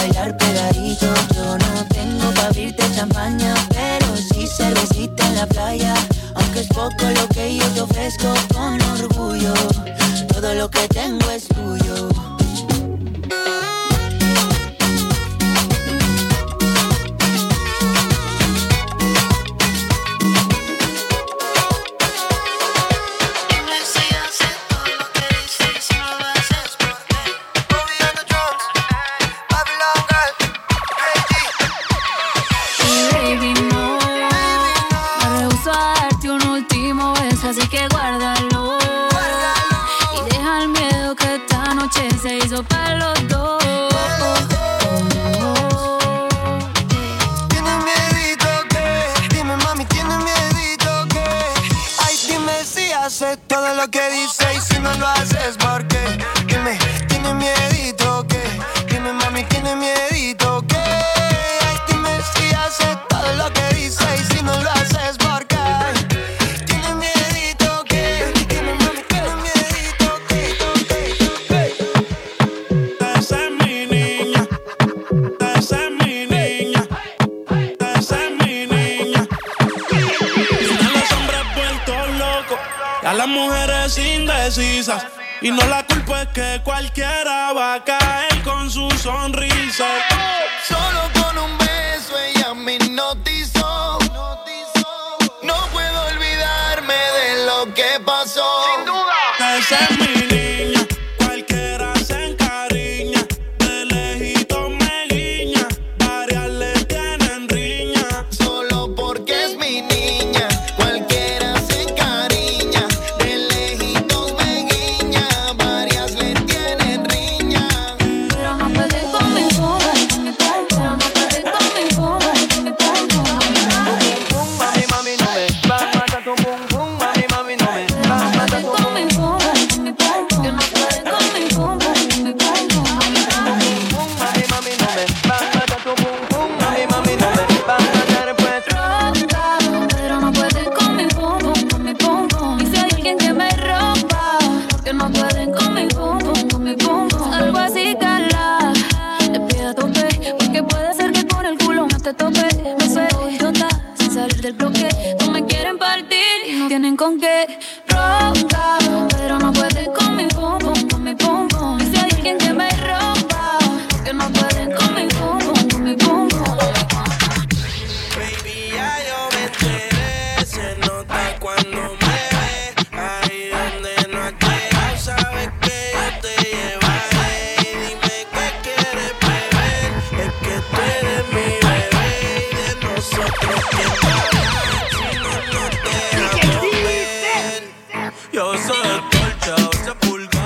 bailar pegadito. Yo no tengo para abrirte champaña, pero sí cervecita en la playa. Aunque es poco lo que yo te ofrezco con orgullo, todo lo que tengo es tuyo. Lo que dice indecisas. Y no la culpa es que cualquiera va a caer con su sonrisa. Solo con un beso ella me hipnotizó. No puedo olvidarme de lo que pasó. Porque puede ser que con el culo no te tope. Me suelto idiota, sin salir del bloque. No me quieren partir no tienen con qué. Ronca, veces se destorcha, a pulga.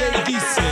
JDC.